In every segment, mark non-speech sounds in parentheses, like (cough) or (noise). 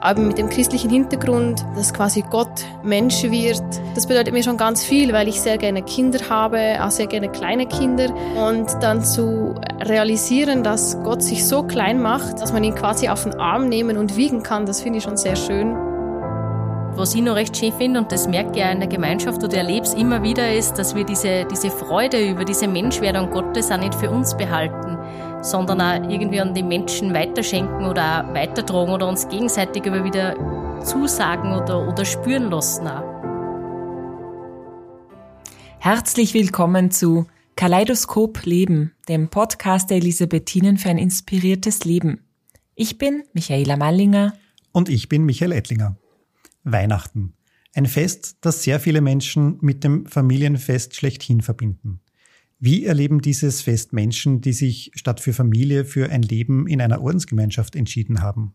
aber mit dem christlichen Hintergrund, dass quasi Gott Mensch wird. Das bedeutet mir schon ganz viel, weil ich sehr gerne Kinder habe, auch sehr gerne kleine Kinder. Und dann zu realisieren, dass Gott sich so klein macht, dass man ihn quasi auf den Arm nehmen und wiegen kann, das finde ich schon sehr schön. Was ich noch recht schön finde, und das merke ich auch in der Gemeinschaft oder erlebe es immer wieder, ist, dass wir diese, diese Freude über diese Menschwerdung Gottes auch nicht für uns behalten, sondern auch irgendwie an die Menschen weiterschenken oder auch weitertragen oder uns gegenseitig immer wieder zusagen oder, oder spüren lassen. Auch. Herzlich willkommen zu Kaleidoskop Leben, dem Podcast der Elisabethinen für ein inspiriertes Leben. Ich bin Michaela Mallinger. Und ich bin Michael Ettlinger. Weihnachten. Ein Fest, das sehr viele Menschen mit dem Familienfest schlechthin verbinden. Wie erleben dieses Fest Menschen, die sich statt für Familie für ein Leben in einer Ordensgemeinschaft entschieden haben?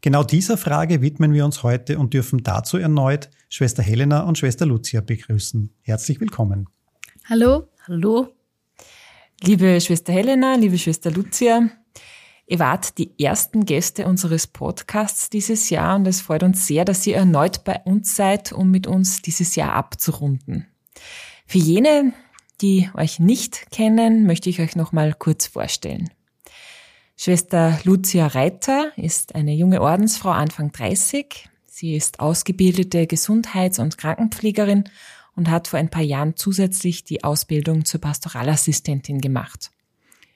Genau dieser Frage widmen wir uns heute und dürfen dazu erneut Schwester Helena und Schwester Lucia begrüßen. Herzlich willkommen. Hallo. Hallo. Liebe Schwester Helena, liebe Schwester Lucia, Ihr wart die ersten Gäste unseres Podcasts dieses Jahr und es freut uns sehr, dass ihr erneut bei uns seid, um mit uns dieses Jahr abzurunden. Für jene, die euch nicht kennen, möchte ich euch noch mal kurz vorstellen. Schwester Lucia Reiter ist eine junge Ordensfrau Anfang 30. Sie ist ausgebildete Gesundheits- und Krankenpflegerin und hat vor ein paar Jahren zusätzlich die Ausbildung zur Pastoralassistentin gemacht.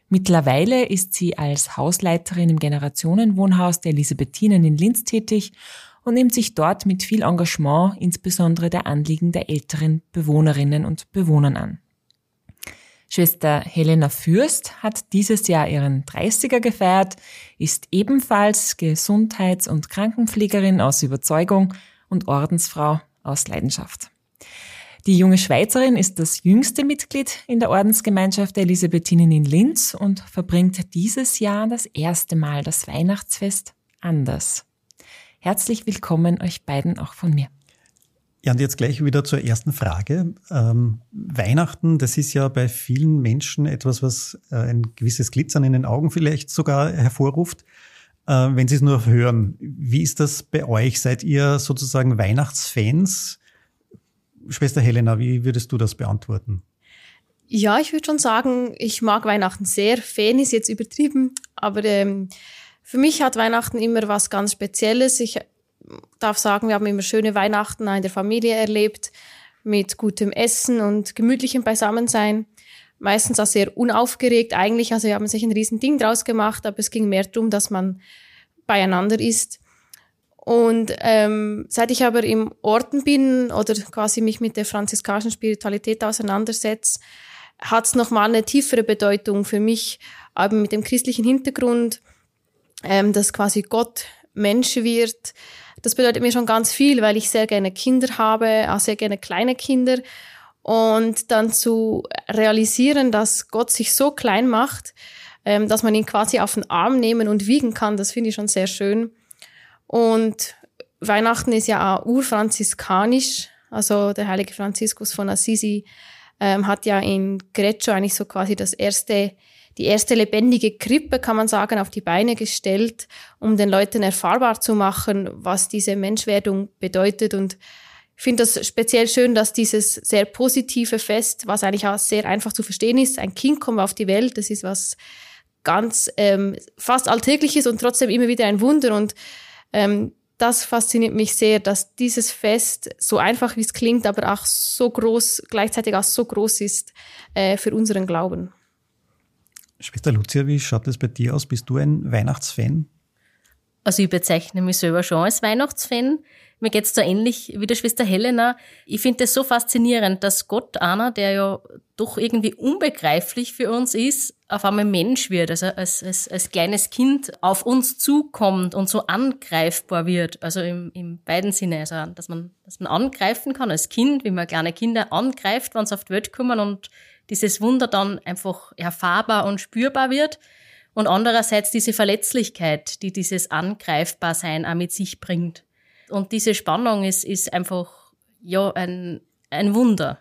Mittlerweile ist sie als Hausleiterin im Generationenwohnhaus der Elisabethinen in Linz tätig und nimmt sich dort mit viel Engagement insbesondere der Anliegen der älteren Bewohnerinnen und Bewohnern an. Schwester Helena Fürst hat dieses Jahr ihren 30er gefeiert, ist ebenfalls Gesundheits- und Krankenpflegerin aus Überzeugung und Ordensfrau aus Leidenschaft. Die junge Schweizerin ist das jüngste Mitglied in der Ordensgemeinschaft der Elisabethinen in Linz und verbringt dieses Jahr das erste Mal das Weihnachtsfest anders. Herzlich willkommen euch beiden auch von mir. Ja, und jetzt gleich wieder zur ersten Frage. Ähm, Weihnachten, das ist ja bei vielen Menschen etwas, was äh, ein gewisses Glitzern in den Augen vielleicht sogar hervorruft, äh, wenn sie es nur hören. Wie ist das bei euch? Seid ihr sozusagen Weihnachtsfans? Schwester Helena, wie würdest du das beantworten? Ja, ich würde schon sagen, ich mag Weihnachten sehr. Fan ist jetzt übertrieben, aber ähm, für mich hat Weihnachten immer was ganz Spezielles. Ich darf sagen, wir haben immer schöne Weihnachten in der Familie erlebt, mit gutem Essen und gemütlichem Beisammensein. Meistens auch sehr unaufgeregt eigentlich. Also wir haben sich ein riesen Ding draus gemacht, aber es ging mehr darum, dass man beieinander ist. Und ähm, seit ich aber im Orden bin oder quasi mich mit der franziskanischen Spiritualität auseinandersetze, hat es nochmal eine tiefere Bedeutung für mich, aber mit dem christlichen Hintergrund, ähm, dass quasi Gott Mensch wird. Das bedeutet mir schon ganz viel, weil ich sehr gerne Kinder habe, auch sehr gerne kleine Kinder. Und dann zu realisieren, dass Gott sich so klein macht, ähm, dass man ihn quasi auf den Arm nehmen und wiegen kann, das finde ich schon sehr schön. Und Weihnachten ist ja auch urfranziskanisch. Also der heilige Franziskus von Assisi ähm, hat ja in Greccio eigentlich so quasi das erste, die erste lebendige Krippe, kann man sagen, auf die Beine gestellt, um den Leuten erfahrbar zu machen, was diese Menschwerdung bedeutet. Und ich finde das speziell schön, dass dieses sehr positive Fest, was eigentlich auch sehr einfach zu verstehen ist, ein Kind kommt auf die Welt, das ist was ganz ähm, fast alltägliches und trotzdem immer wieder ein Wunder. Und ähm, das fasziniert mich sehr, dass dieses Fest, so einfach wie es klingt, aber auch so groß, gleichzeitig auch so groß ist äh, für unseren Glauben. Schwester Lucia, wie schaut es bei dir aus? Bist du ein Weihnachtsfan? Also ich bezeichne mich selber schon als Weihnachtsfan. Mir geht's da ähnlich wie der Schwester Helena. Ich finde es so faszinierend, dass Gott einer, der ja doch irgendwie unbegreiflich für uns ist, auf einmal Mensch wird, also als, als, als kleines Kind auf uns zukommt und so angreifbar wird. Also im, im beiden Sinne, also dass man, dass man angreifen kann als Kind, wie man kleine Kinder angreift, wenn sie auf die Welt kommen und dieses Wunder dann einfach erfahrbar und spürbar wird. Und andererseits diese Verletzlichkeit, die dieses Angreifbarsein auch mit sich bringt. Und diese Spannung ist, ist einfach, ja, ein, ein Wunder.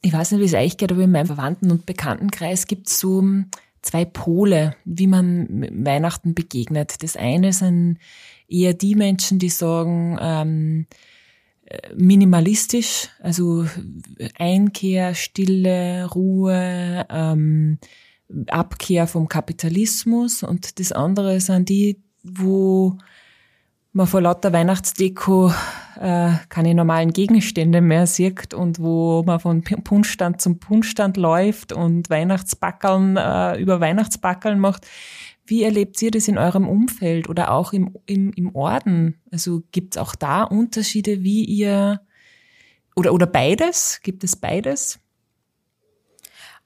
Ich weiß nicht, wie es euch geht, aber in meinem Verwandten- und Bekanntenkreis gibt es so zwei Pole, wie man Weihnachten begegnet. Das eine sind eher die Menschen, die sagen, ähm, minimalistisch, also Einkehr, Stille, Ruhe, ähm, Abkehr vom Kapitalismus und das andere sind die, wo man vor lauter Weihnachtsdeko äh, keine normalen Gegenstände mehr sieht und wo man von Punschstand zum Punschstand läuft und Weihnachtsbackeln äh, über Weihnachtsbackeln macht. Wie erlebt ihr das in eurem Umfeld oder auch im, im, im Orden? Also gibt es auch da Unterschiede, wie ihr oder, oder beides? Gibt es beides?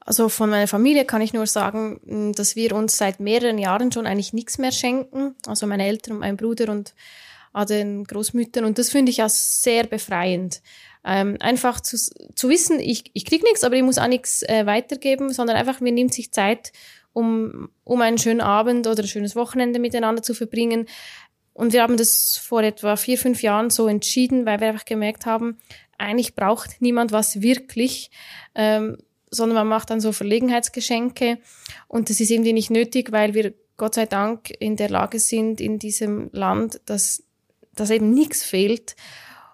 Also von meiner Familie kann ich nur sagen, dass wir uns seit mehreren Jahren schon eigentlich nichts mehr schenken. Also meine Eltern und mein Bruder und den Großmüttern. Und das finde ich ja sehr befreiend. Ähm, einfach zu, zu wissen, ich, ich krieg nichts, aber ich muss auch nichts äh, weitergeben, sondern einfach, mir nimmt sich Zeit, um, um einen schönen Abend oder ein schönes Wochenende miteinander zu verbringen. Und wir haben das vor etwa vier, fünf Jahren so entschieden, weil wir einfach gemerkt haben, eigentlich braucht niemand was wirklich, ähm, sondern man macht dann so Verlegenheitsgeschenke. Und das ist irgendwie nicht nötig, weil wir Gott sei Dank in der Lage sind, in diesem Land, dass, dass eben nichts fehlt.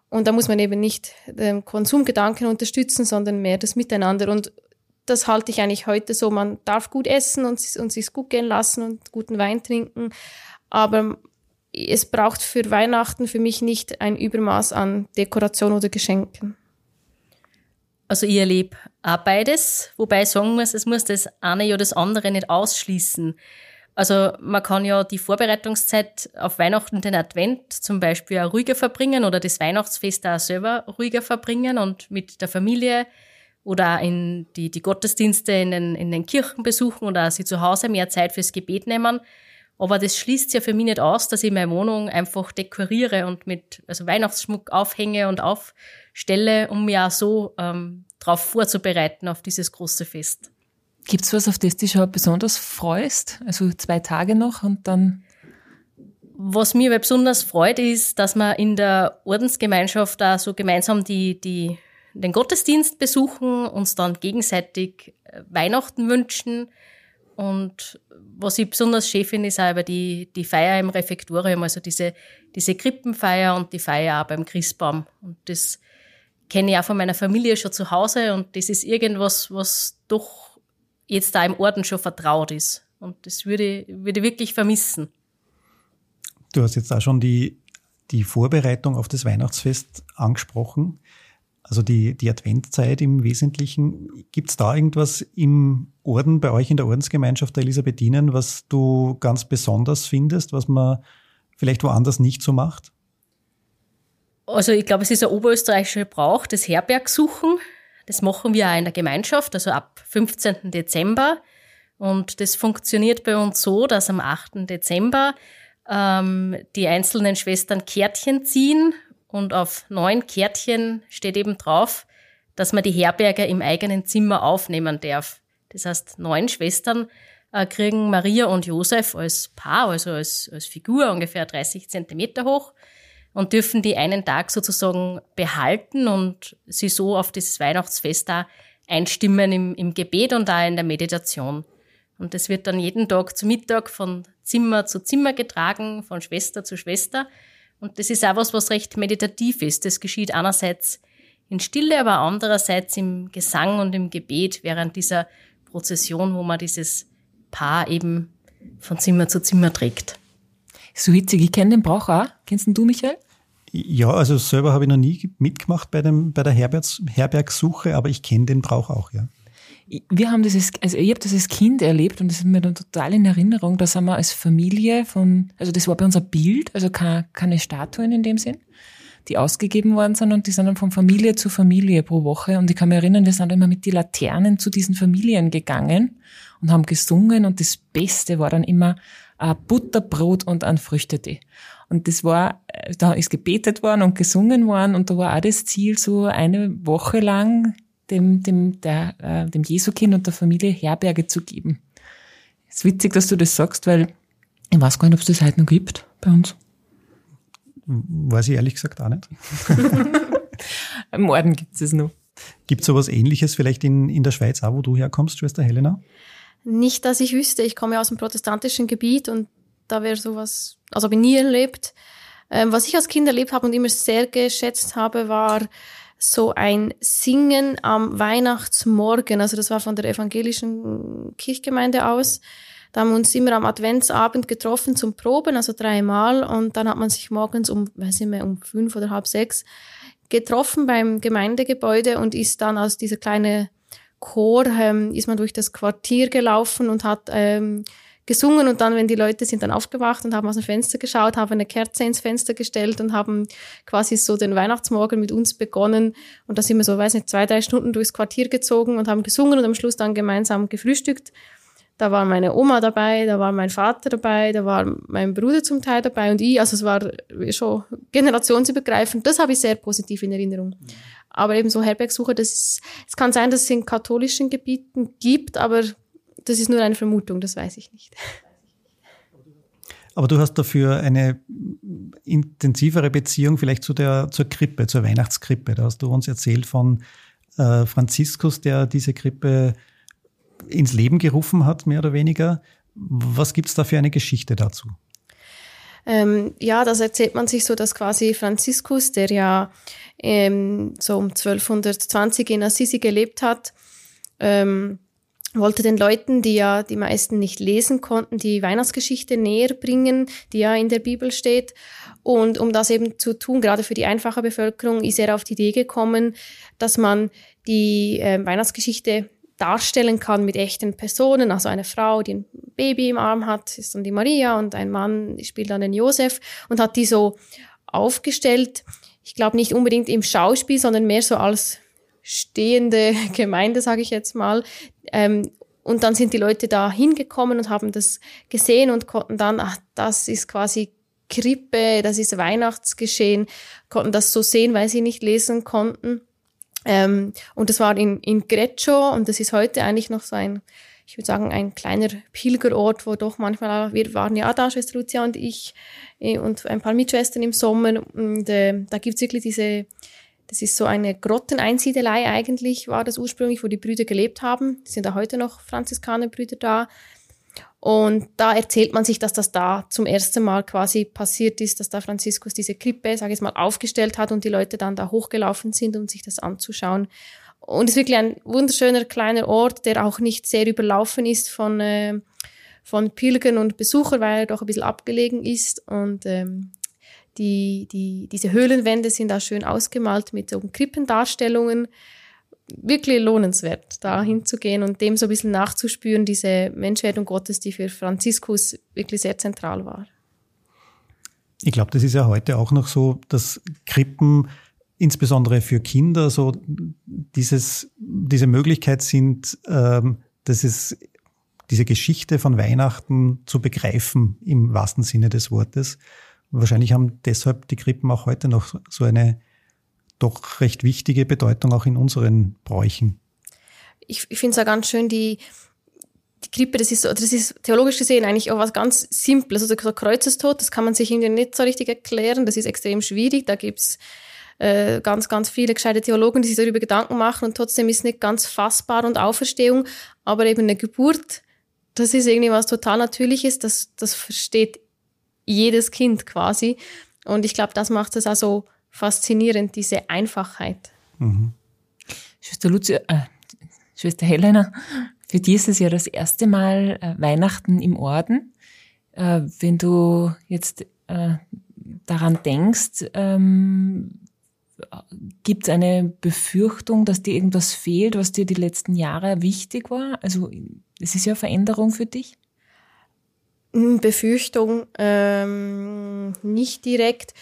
Und da muss man eben nicht den Konsumgedanken unterstützen, sondern mehr das Miteinander. Und das halte ich eigentlich heute so. Man darf gut essen und, und sich gut gehen lassen und guten Wein trinken. Aber es braucht für Weihnachten für mich nicht ein Übermaß an Dekoration oder Geschenken. Also ich erlebe auch beides, wobei ich sagen muss, es muss das eine ja das andere nicht ausschließen. Also man kann ja die Vorbereitungszeit auf Weihnachten, den Advent zum Beispiel auch ruhiger verbringen oder das Weihnachtsfest auch selber ruhiger verbringen und mit der Familie oder auch in die, die Gottesdienste in den, in den Kirchen besuchen oder sie zu Hause mehr Zeit fürs Gebet nehmen. Aber das schließt ja für mich nicht aus, dass ich meine Wohnung einfach dekoriere und mit also Weihnachtsschmuck aufhänge und aufstelle, um mich auch so ähm, darauf vorzubereiten, auf dieses große Fest. Gibt's was, auf das du dich schon besonders freust? Also zwei Tage noch und dann was mir besonders freut, ist, dass wir in der Ordensgemeinschaft da so gemeinsam die, die den Gottesdienst besuchen, uns dann gegenseitig äh, Weihnachten wünschen. Und was ich besonders schön finde, ist auch über die, die Feier im Refektorium, also diese, diese Krippenfeier und die Feier auch beim Christbaum. Und das kenne ich auch von meiner Familie schon zu Hause und das ist irgendwas, was doch jetzt da im Orden schon vertraut ist. Und das würde, würde ich wirklich vermissen. Du hast jetzt auch schon die, die Vorbereitung auf das Weihnachtsfest angesprochen also die, die Adventzeit im Wesentlichen. Gibt es da irgendwas im Orden bei euch in der Ordensgemeinschaft der Elisabethinen, was du ganz besonders findest, was man vielleicht woanders nicht so macht? Also ich glaube, es ist ein oberösterreichischer Brauch, das Herbergsuchen. Das machen wir auch in der Gemeinschaft, also ab 15. Dezember. Und das funktioniert bei uns so, dass am 8. Dezember ähm, die einzelnen Schwestern Kärtchen ziehen und auf neun Kärtchen steht eben drauf, dass man die Herberge im eigenen Zimmer aufnehmen darf. Das heißt, neun Schwestern äh, kriegen Maria und Josef als Paar, also als, als Figur ungefähr 30 Zentimeter hoch und dürfen die einen Tag sozusagen behalten und sie so auf dieses Weihnachtsfest da einstimmen im, im Gebet und da in der Meditation. Und das wird dann jeden Tag zu Mittag von Zimmer zu Zimmer getragen, von Schwester zu Schwester. Und das ist auch was, was recht meditativ ist. Das geschieht einerseits in Stille, aber andererseits im Gesang und im Gebet während dieser Prozession, wo man dieses Paar eben von Zimmer zu Zimmer trägt. So witzig, ich kenne den Brauch auch. Kennst du, Michael? Ja, also selber habe ich noch nie mitgemacht bei, dem, bei der Herbergs, Herbergssuche, aber ich kenne den Brauch auch, ja wir haben als, also ich habe das als Kind erlebt und das ist mir dann total in Erinnerung. Da sind wir als Familie von, also das war bei uns ein Bild, also keine, Statuen in dem Sinn, die ausgegeben worden sind und die sind dann von Familie zu Familie pro Woche. Und ich kann mich erinnern, wir sind immer mit die Laternen zu diesen Familien gegangen und haben gesungen und das Beste war dann immer ein Butterbrot und ein Früchtetee. Und das war, da ist gebetet worden und gesungen worden und da war auch das Ziel, so eine Woche lang dem, dem, der, äh, dem Jesukind und der Familie Herberge zu geben. ist witzig, dass du das sagst, weil ich weiß gar nicht, ob es das heute noch gibt bei uns. Weiß ich ehrlich gesagt auch nicht. (laughs) Im Orden gibt es es noch. Gibt es sowas ähnliches vielleicht in, in der Schweiz auch, wo du herkommst, Schwester Helena? Nicht, dass ich wüsste. Ich komme ja aus einem protestantischen Gebiet und da wäre sowas, also habe ich nie erlebt. Ähm, was ich als Kind erlebt habe und immer sehr geschätzt habe, war so ein Singen am Weihnachtsmorgen. Also das war von der evangelischen Kirchgemeinde aus. Da haben wir uns immer am Adventsabend getroffen zum Proben, also dreimal. Und dann hat man sich morgens um, weiß ich mehr, um fünf oder halb sechs getroffen beim Gemeindegebäude und ist dann aus dieser kleine Chor, ähm, ist man durch das Quartier gelaufen und hat ähm, gesungen und dann, wenn die Leute sind dann aufgewacht und haben aus dem Fenster geschaut, haben eine Kerze ins Fenster gestellt und haben quasi so den Weihnachtsmorgen mit uns begonnen und da sind wir so, weiß nicht, zwei, drei Stunden durchs Quartier gezogen und haben gesungen und am Schluss dann gemeinsam gefrühstückt. Da war meine Oma dabei, da war mein Vater dabei, da war mein Bruder zum Teil dabei und ich. Also es war schon generationsübergreifend. Das habe ich sehr positiv in Erinnerung. Aber eben so Herbergsuche, das ist, es kann sein, dass es in katholischen Gebieten gibt, aber das ist nur eine Vermutung, das weiß ich nicht. Aber du hast dafür eine intensivere Beziehung vielleicht zu der, zur Krippe, zur Weihnachtskrippe. Da hast du uns erzählt von äh, Franziskus, der diese Krippe ins Leben gerufen hat, mehr oder weniger. Was gibt's da für eine Geschichte dazu? Ähm, ja, das erzählt man sich so, dass quasi Franziskus, der ja ähm, so um 1220 in Assisi gelebt hat, ähm, wollte den Leuten, die ja die meisten nicht lesen konnten, die Weihnachtsgeschichte näher bringen, die ja in der Bibel steht. Und um das eben zu tun, gerade für die einfache Bevölkerung, ist er auf die Idee gekommen, dass man die äh, Weihnachtsgeschichte darstellen kann mit echten Personen. Also eine Frau, die ein Baby im Arm hat, ist dann die Maria und ein Mann spielt dann den Josef und hat die so aufgestellt. Ich glaube nicht unbedingt im Schauspiel, sondern mehr so als stehende (laughs) Gemeinde, sage ich jetzt mal. Ähm, und dann sind die Leute da hingekommen und haben das gesehen und konnten dann, ach, das ist quasi Krippe, das ist Weihnachtsgeschehen, konnten das so sehen, weil sie nicht lesen konnten. Ähm, und das war in, in Greccio und das ist heute eigentlich noch so ein, ich würde sagen, ein kleiner Pilgerort, wo doch manchmal, wir waren ja da, Schwester Lucia und ich äh, und ein paar Mitschwestern im Sommer und äh, da gibt's wirklich diese das ist so eine Grotteneinsiedelei eigentlich, war das ursprünglich, wo die Brüder gelebt haben. Es sind da heute noch Franziskanerbrüder da. Und da erzählt man sich, dass das da zum ersten Mal quasi passiert ist, dass da Franziskus diese Krippe, sage ich mal, aufgestellt hat und die Leute dann da hochgelaufen sind, um sich das anzuschauen. Und es ist wirklich ein wunderschöner kleiner Ort, der auch nicht sehr überlaufen ist von, äh, von Pilgern und Besuchern, weil er doch ein bisschen abgelegen ist. Und ähm, die, die, diese Höhlenwände sind da schön ausgemalt mit so Krippendarstellungen. Wirklich lohnenswert, da hinzugehen und dem so ein bisschen nachzuspüren, diese Menschwerdung Gottes, die für Franziskus wirklich sehr zentral war. Ich glaube, das ist ja heute auch noch so, dass Krippen insbesondere für Kinder so dieses, diese Möglichkeit sind, ähm, dass es diese Geschichte von Weihnachten zu begreifen im wahrsten Sinne des Wortes. Wahrscheinlich haben deshalb die Krippen auch heute noch so eine doch recht wichtige Bedeutung auch in unseren Bräuchen. Ich, ich finde es auch ganz schön, die, die Krippe, das ist, das ist theologisch gesehen eigentlich auch was ganz Simples. Also so Kreuzestod, das kann man sich irgendwie nicht so richtig erklären. Das ist extrem schwierig. Da gibt's äh, ganz, ganz viele gescheite Theologen, die sich darüber Gedanken machen und trotzdem ist nicht ganz fassbar und Auferstehung. Aber eben eine Geburt, das ist irgendwie was total Natürliches. Das, das versteht jedes Kind quasi. Und ich glaube, das macht es also faszinierend, diese Einfachheit. Mhm. Schwester Lucia, äh, Schwester Helena, für dich ist es ja das erste Mal äh, Weihnachten im Orden. Äh, wenn du jetzt äh, daran denkst, ähm, gibt es eine Befürchtung, dass dir irgendwas fehlt, was dir die letzten Jahre wichtig war? Also es ist ja Veränderung für dich. Hm, Befürchtung ähm, nicht direkt.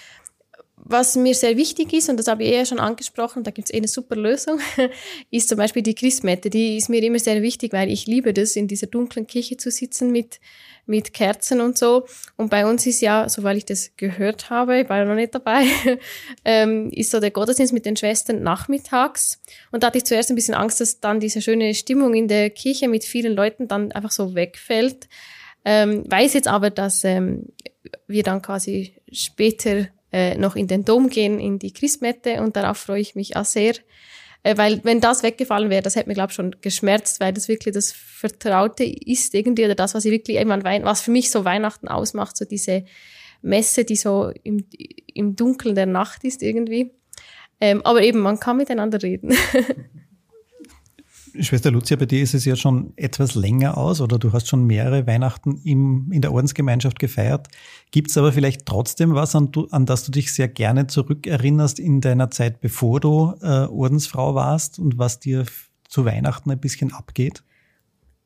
Was mir sehr wichtig ist, und das habe ich eher schon angesprochen, da gibt es eh eine super Lösung, (laughs) ist zum Beispiel die Christmette. Die ist mir immer sehr wichtig, weil ich liebe das, in dieser dunklen Kirche zu sitzen mit, mit Kerzen und so. Und bei uns ist ja, soweit ich das gehört habe, ich war ja noch nicht dabei, (laughs) ähm, ist so der Gottesdienst mit den Schwestern nachmittags. Und da hatte ich zuerst ein bisschen Angst, dass dann diese schöne Stimmung in der Kirche mit vielen Leuten dann einfach so wegfällt. Ähm, weiß jetzt aber, dass ähm, wir dann quasi später äh, noch in den Dom gehen, in die Christmette und darauf freue ich mich auch sehr. Äh, weil wenn das weggefallen wäre, das hätte mir, glaube ich, schon geschmerzt, weil das wirklich das Vertraute ist irgendwie oder das, was ich wirklich irgendwann Wein was für mich so Weihnachten ausmacht, so diese Messe, die so im, im Dunkeln der Nacht ist irgendwie. Ähm, aber eben, man kann miteinander reden. (laughs) Schwester Lucia, bei dir ist es ja schon etwas länger aus oder du hast schon mehrere Weihnachten im, in der Ordensgemeinschaft gefeiert. Gibt es aber vielleicht trotzdem was, an, an, das du dich sehr gerne zurückerinnerst in deiner Zeit, bevor du äh, Ordensfrau warst und was dir zu Weihnachten ein bisschen abgeht?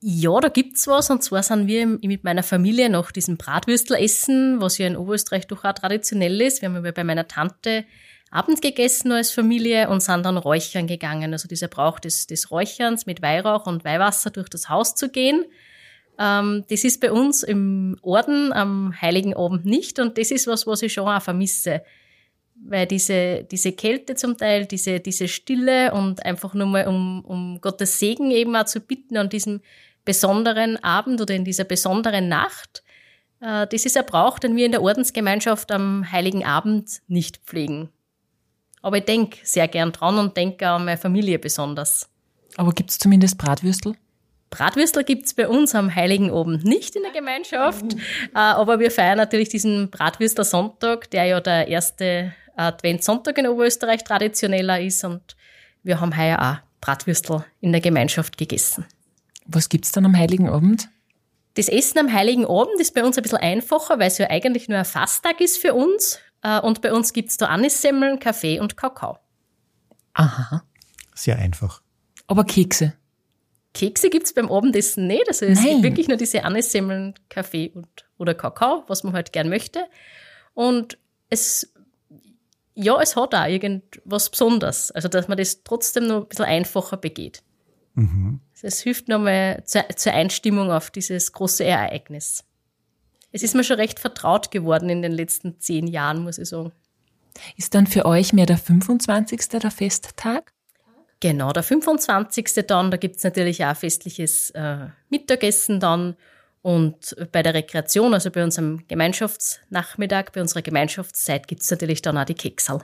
Ja, da gibt's was. Und zwar sind wir mit meiner Familie nach diesem Bratwürstel essen, was ja in Oberösterreich doch auch traditionell ist. Wir haben ja bei meiner Tante Abend gegessen als Familie und sind dann räuchern gegangen. Also dieser Brauch des, des Räucherns mit Weihrauch und Weihwasser durch das Haus zu gehen. Ähm, das ist bei uns im Orden am Heiligen Abend nicht und das ist was, was ich schon auch vermisse. Weil diese, diese Kälte zum Teil, diese, diese Stille und einfach nur mal um, um Gottes Segen eben auch zu bitten an diesem besonderen Abend oder in dieser besonderen Nacht, äh, das ist ein Brauch, den wir in der Ordensgemeinschaft am Heiligen Abend nicht pflegen. Aber ich denke sehr gern dran und denke an meine Familie besonders. Aber gibt es zumindest Bratwürstel? Bratwürstel gibt es bei uns am Heiligen Abend nicht in der Gemeinschaft, (laughs) äh, aber wir feiern natürlich diesen Bratwürstel Sonntag, der ja der erste Adventssonntag in Oberösterreich traditioneller ist und wir haben heuer auch Bratwürstel in der Gemeinschaft gegessen. Was gibt's dann am Heiligen Abend? Das Essen am Heiligen Abend ist bei uns ein bisschen einfacher, weil es ja eigentlich nur ein Fasttag ist für uns. Äh, und bei uns gibt's da Anissemmeln, Kaffee und Kakao. Aha. Sehr einfach. Aber Kekse? Kekse gibt's beim Abendessen nicht. Also es Nein. gibt wirklich nur diese Anissemmeln, Kaffee und, oder Kakao, was man halt gern möchte. Und es, ja, es hat auch irgendwas Besonderes. Also, dass man das trotzdem noch ein bisschen einfacher begeht. Mhm. Also es hilft nochmal zur, zur Einstimmung auf dieses große Ereignis. Es ist mir schon recht vertraut geworden in den letzten zehn Jahren, muss ich sagen. Ist dann für euch mehr der 25. der Festtag? Genau, der 25. dann, da gibt's natürlich auch festliches äh, Mittagessen dann. Und bei der Rekreation, also bei unserem Gemeinschaftsnachmittag, bei unserer Gemeinschaftszeit, gibt's natürlich dann auch die Keksal.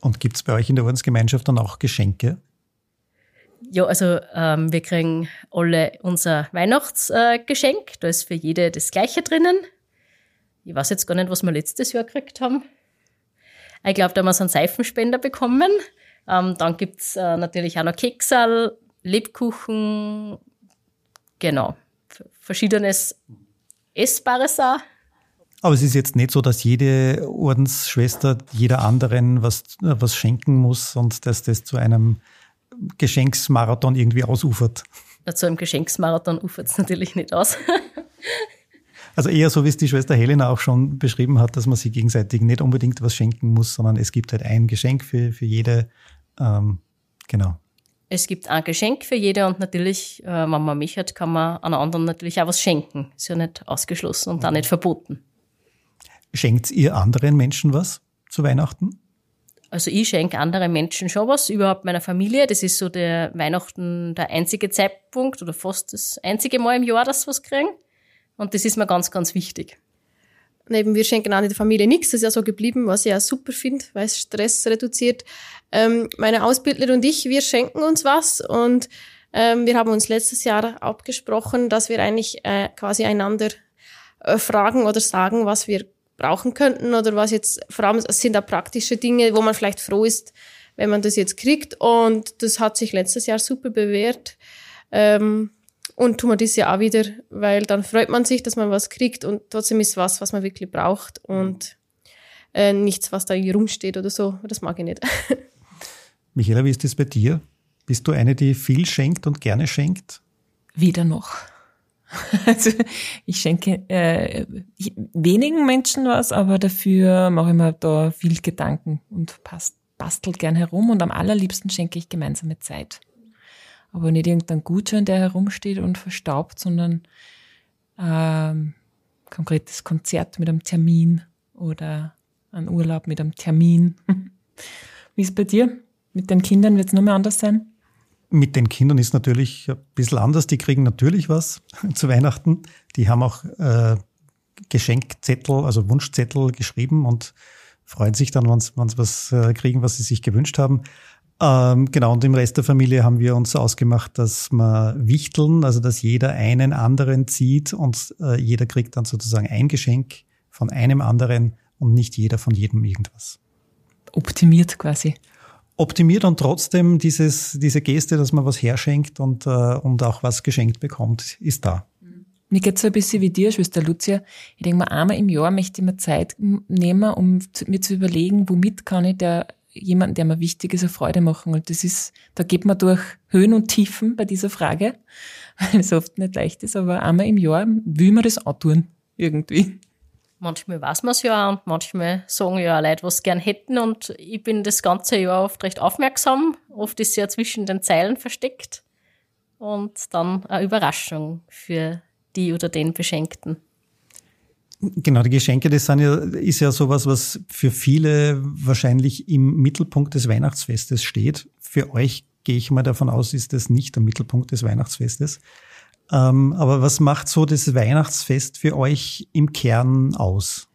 Und gibt's bei euch in der Ordensgemeinschaft dann auch Geschenke? Ja, also ähm, wir kriegen alle unser Weihnachtsgeschenk. Äh, da ist für jede das gleiche drinnen. Ich weiß jetzt gar nicht, was wir letztes Jahr gekriegt haben. Ich glaube, da haben wir so einen Seifenspender bekommen. Ähm, dann gibt's äh, natürlich auch noch Keksal, Lebkuchen, genau, verschiedenes Essbares auch. Aber es ist jetzt nicht so, dass jede Ordensschwester jeder anderen was, was schenken muss und dass das zu einem Geschenksmarathon irgendwie ausufert. Zu einem Geschenksmarathon ufert es natürlich nicht aus. (laughs) Also eher so, wie es die Schwester Helena auch schon beschrieben hat, dass man sich gegenseitig nicht unbedingt was schenken muss, sondern es gibt halt ein Geschenk für, für jede. Ähm, genau. Es gibt ein Geschenk für jede und natürlich, äh, wenn man mich hat, kann man einer anderen natürlich auch was schenken. Ist ja nicht ausgeschlossen und mhm. auch nicht verboten. Schenkt ihr anderen Menschen was zu Weihnachten? Also ich schenke anderen Menschen schon was, überhaupt meiner Familie. Das ist so der Weihnachten der einzige Zeitpunkt oder fast das einzige Mal im Jahr, dass sie was kriegen. Und das ist mir ganz, ganz wichtig. Neben wir schenken auch in der Familie nichts, das ist ja so geblieben, was ich auch super finde, weil es Stress reduziert. Ähm, meine Ausbildnerin und ich, wir schenken uns was und ähm, wir haben uns letztes Jahr abgesprochen, dass wir eigentlich äh, quasi einander äh, fragen oder sagen, was wir brauchen könnten oder was jetzt, vor allem sind da praktische Dinge, wo man vielleicht froh ist, wenn man das jetzt kriegt und das hat sich letztes Jahr super bewährt. Ähm, und tun wir das ja auch wieder, weil dann freut man sich, dass man was kriegt und trotzdem ist was, was man wirklich braucht und äh, nichts, was da hier rumsteht oder so. Das mag ich nicht. (laughs) Michaela, wie ist das bei dir? Bist du eine, die viel schenkt und gerne schenkt? Weder noch. (laughs) Also ich schenke äh, ich, wenigen Menschen was, aber dafür mache ich mir da viel Gedanken und passt, bastel gern herum und am allerliebsten schenke ich gemeinsame Zeit aber nicht irgendein Gutschein, der herumsteht und verstaubt, sondern ähm, konkretes Konzert mit einem Termin oder ein Urlaub mit einem Termin. (laughs) Wie ist es bei dir? Mit den Kindern wird es mehr anders sein? Mit den Kindern ist natürlich ein bisschen anders. Die kriegen natürlich was (laughs) zu Weihnachten. Die haben auch äh, Geschenkzettel, also Wunschzettel geschrieben und freuen sich dann, wenn sie was äh, kriegen, was sie sich gewünscht haben. Ähm, genau, und im Rest der Familie haben wir uns ausgemacht, dass wir wichteln, also dass jeder einen anderen zieht und äh, jeder kriegt dann sozusagen ein Geschenk von einem anderen und nicht jeder von jedem irgendwas. Optimiert quasi. Optimiert und trotzdem dieses, diese Geste, dass man was herschenkt und, äh, und auch was geschenkt bekommt, ist da. Mir geht's so ein bisschen wie dir, Schwester Lucia. Ich denke mal, einmal im Jahr möchte ich mir Zeit nehmen, um mir zu überlegen, womit kann ich der jemanden, der mir wichtig ist, eine Freude machen. Und das ist, da geht man durch Höhen und Tiefen bei dieser Frage, (laughs) weil es oft nicht leicht ist, aber einmal im Jahr will man das auch tun, irgendwie. Manchmal weiß man es ja und manchmal sagen ja auch Leute, was sie gern hätten und ich bin das ganze Jahr oft recht aufmerksam. Oft ist sie ja zwischen den Zeilen versteckt und dann eine Überraschung für die oder den Beschenkten. Genau, die Geschenke, das sind ja, ist ja sowas, was für viele wahrscheinlich im Mittelpunkt des Weihnachtsfestes steht. Für euch gehe ich mal davon aus, ist das nicht der Mittelpunkt des Weihnachtsfestes. Ähm, aber was macht so das Weihnachtsfest für euch im Kern aus?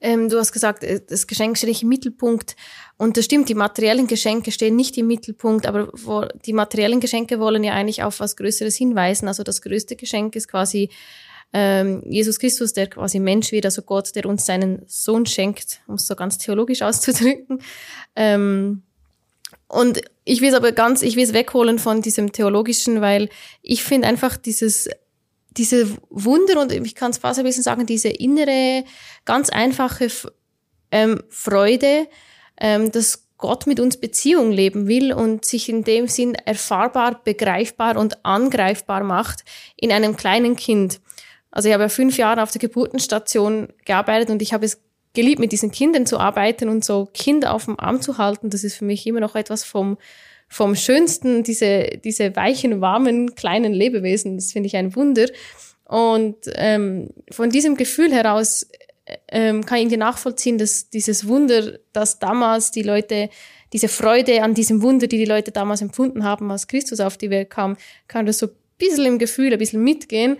Ähm, du hast gesagt, äh, das Geschenk steht nicht im Mittelpunkt. Und das stimmt, die materiellen Geschenke stehen nicht im Mittelpunkt, aber die materiellen Geschenke wollen ja eigentlich auf was Größeres hinweisen. Also das größte Geschenk ist quasi ähm, Jesus Christus, der quasi Mensch wird, also Gott, der uns seinen Sohn schenkt, um es so ganz theologisch auszudrücken. Ähm, und ich will es aber ganz, ich will es wegholen von diesem theologischen, weil ich finde einfach dieses diese Wunder und ich kann es fast ein bisschen sagen, diese innere, ganz einfache ähm, Freude, ähm, dass Gott mit uns Beziehung leben will und sich in dem Sinn erfahrbar, begreifbar und angreifbar macht in einem kleinen Kind. Also ich habe ja fünf Jahre auf der Geburtenstation gearbeitet und ich habe es geliebt, mit diesen Kindern zu arbeiten und so Kinder auf dem Arm zu halten. Das ist für mich immer noch etwas vom, vom Schönsten, diese, diese weichen, warmen, kleinen Lebewesen. Das finde ich ein Wunder. Und ähm, von diesem Gefühl heraus ähm, kann ich dir nachvollziehen, dass dieses Wunder, dass damals die Leute, diese Freude an diesem Wunder, die die Leute damals empfunden haben, als Christus auf die Welt kam, kann das so ein bisschen im Gefühl, ein bisschen mitgehen.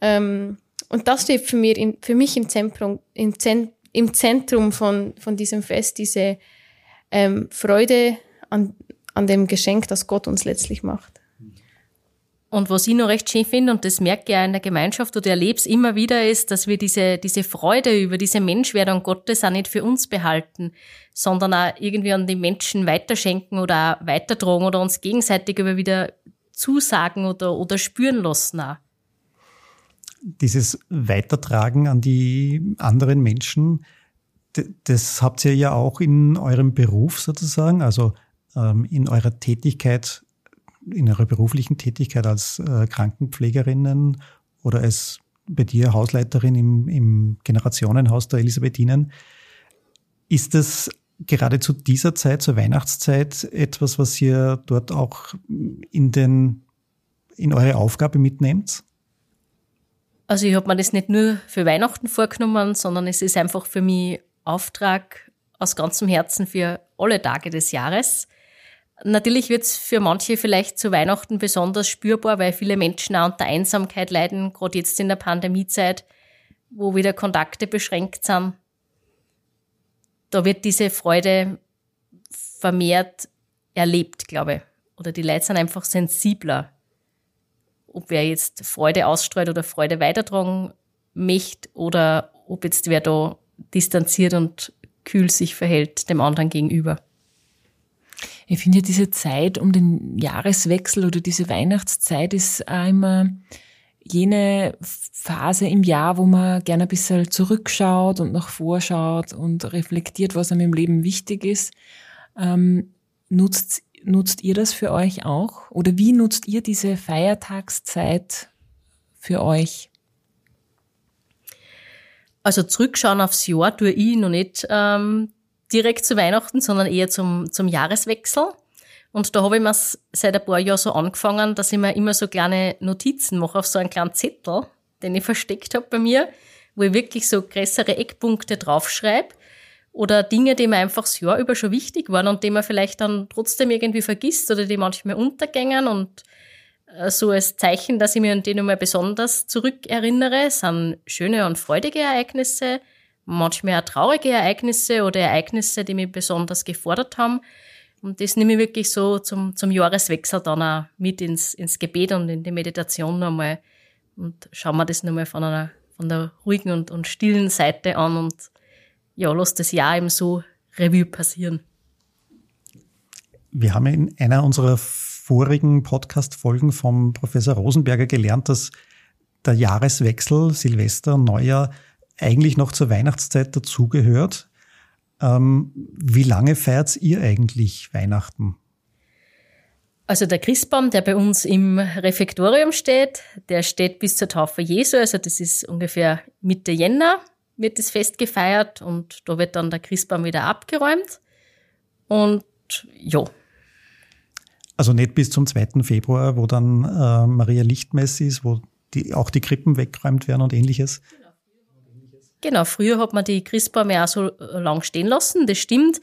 Ähm, und das steht für, mir in, für mich im Zentrum, im, Zent, im Zentrum von, von diesem Fest, diese ähm, Freude an, an dem Geschenk, das Gott uns letztlich macht. Und was ich noch recht schön finde, und das merke ich auch in der Gemeinschaft oder erlebe es immer wieder, ist, dass wir diese, diese Freude über diese Menschwerdung Gottes auch nicht für uns behalten, sondern auch irgendwie an die Menschen weiterschenken oder auch weitertragen oder uns gegenseitig über wieder zusagen oder, oder spüren lassen auch dieses Weitertragen an die anderen Menschen, das habt ihr ja auch in eurem Beruf sozusagen, also ähm, in eurer Tätigkeit, in eurer beruflichen Tätigkeit als äh, Krankenpflegerinnen oder als bei dir Hausleiterin im, im Generationenhaus der Elisabethinen. Ist das gerade zu dieser Zeit, zur Weihnachtszeit, etwas, was ihr dort auch in den, in eure Aufgabe mitnehmt? Also ich habe mir das nicht nur für Weihnachten vorgenommen, sondern es ist einfach für mich Auftrag aus ganzem Herzen für alle Tage des Jahres. Natürlich wird es für manche vielleicht zu Weihnachten besonders spürbar, weil viele Menschen auch unter Einsamkeit leiden, gerade jetzt in der Pandemiezeit, wo wieder Kontakte beschränkt sind. Da wird diese Freude vermehrt erlebt, glaube ich. Oder die Leute sind einfach sensibler ob wer jetzt Freude ausstreut oder Freude weitertragen möchte oder ob jetzt wer da distanziert und kühl sich verhält dem anderen gegenüber. Ich finde diese Zeit um den Jahreswechsel oder diese Weihnachtszeit ist immer jene Phase im Jahr, wo man gerne ein bisschen zurückschaut und nach vorschaut und reflektiert, was einem im Leben wichtig ist. Ähm, nutzt Nutzt ihr das für euch auch? Oder wie nutzt ihr diese Feiertagszeit für euch? Also zurückschauen aufs Jahr tue ich noch nicht ähm, direkt zu Weihnachten, sondern eher zum, zum Jahreswechsel. Und da habe ich mir seit ein paar Jahren so angefangen, dass ich mir immer so kleine Notizen mache auf so einen kleinen Zettel, den ich versteckt habe bei mir, wo ich wirklich so größere Eckpunkte draufschreibe oder Dinge, die mir einfach das Jahr über schon wichtig waren und die man vielleicht dann trotzdem irgendwie vergisst oder die manchmal untergängen und äh, so als Zeichen, dass ich mir an die nochmal besonders zurückerinnere, sind schöne und freudige Ereignisse, manchmal auch traurige Ereignisse oder Ereignisse, die mich besonders gefordert haben. Und das nehme ich wirklich so zum, zum Jahreswechsel dann auch mit ins, ins Gebet und in die Meditation nochmal und schauen wir das nochmal von einer, von der ruhigen und, und stillen Seite an und ja, lass das Jahr eben so Revue passieren. Wir haben in einer unserer vorigen Podcast-Folgen vom Professor Rosenberger gelernt, dass der Jahreswechsel, Silvester, Neujahr eigentlich noch zur Weihnachtszeit dazugehört. Ähm, wie lange feiert ihr eigentlich Weihnachten? Also der Christbaum, der bei uns im Refektorium steht, der steht bis zur Taufe Jesu, also das ist ungefähr Mitte Jänner wird das Fest gefeiert und da wird dann der Christbaum wieder abgeräumt. Und ja. Also nicht bis zum 2. Februar, wo dann äh, Maria Lichtmess ist, wo die, auch die Krippen weggeräumt werden und ähnliches. Genau, früher hat man die Christbäume auch so lang stehen lassen, das stimmt.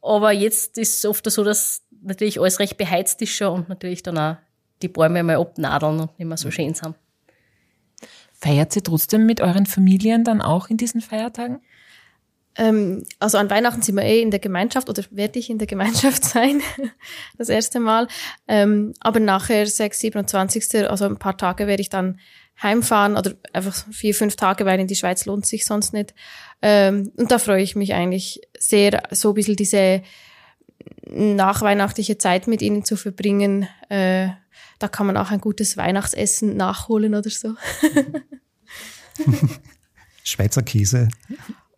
Aber jetzt ist es oft so, dass natürlich alles recht beheizt ist schon und natürlich dann auch die Bäume mal abnadeln und nicht mehr so schön sind. Feiert ihr trotzdem mit euren Familien dann auch in diesen Feiertagen? Ähm, also an Weihnachten sind wir eh in der Gemeinschaft oder werde ich in der Gemeinschaft (laughs) sein, das erste Mal. Ähm, aber nachher 6, 27. also ein paar Tage werde ich dann heimfahren oder einfach vier, fünf Tage, weil in die Schweiz lohnt sich sonst nicht. Ähm, und da freue ich mich eigentlich sehr, so ein bisschen diese nachweihnachtliche Zeit mit ihnen zu verbringen. Äh, da kann man auch ein gutes Weihnachtsessen nachholen oder so. (laughs) Schweizer Käse.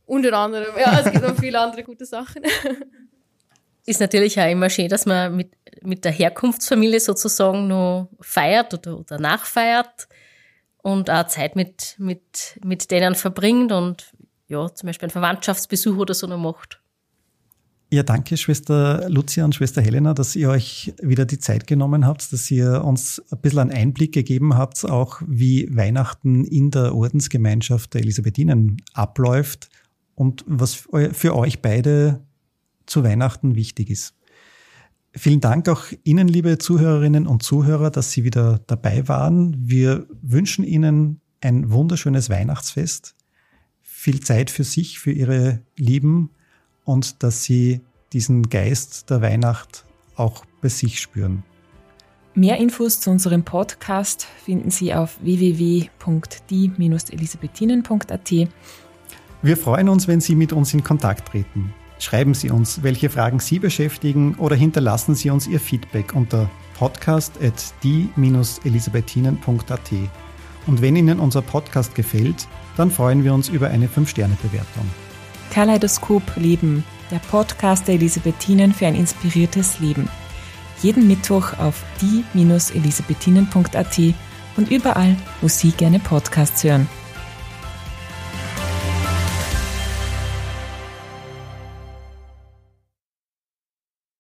Unter anderem, ja, es gibt noch viele andere gute Sachen. Ist natürlich auch immer schön, dass man mit, mit der Herkunftsfamilie sozusagen noch feiert oder, oder nachfeiert und auch Zeit mit, mit, mit denen verbringt und ja, zum Beispiel einen Verwandtschaftsbesuch oder so noch macht. Ja, danke, Schwester Lucia und Schwester Helena, dass ihr euch wieder die Zeit genommen habt, dass ihr uns ein bisschen einen Einblick gegeben habt, auch wie Weihnachten in der Ordensgemeinschaft der Elisabethinen abläuft und was für euch beide zu Weihnachten wichtig ist. Vielen Dank auch Ihnen, liebe Zuhörerinnen und Zuhörer, dass Sie wieder dabei waren. Wir wünschen Ihnen ein wunderschönes Weihnachtsfest, viel Zeit für sich, für Ihre Lieben und dass sie diesen Geist der Weihnacht auch bei sich spüren. Mehr Infos zu unserem Podcast finden Sie auf www.die-elisabethinen.at. Wir freuen uns, wenn Sie mit uns in Kontakt treten. Schreiben Sie uns, welche Fragen Sie beschäftigen oder hinterlassen Sie uns Ihr Feedback unter podcast.die-elisabethinen.at. Und wenn Ihnen unser Podcast gefällt, dann freuen wir uns über eine 5-Sterne-Bewertung. Kaleidoskop Leben, der Podcast der Elisabethinen für ein inspiriertes Leben. Jeden Mittwoch auf die-elisabethinen.at und überall, wo Sie gerne Podcasts hören.